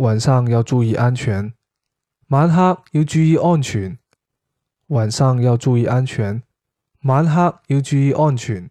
晚上要注意安全。晚黑要注意安全。晚上要注意安全。晚黑要注意安全。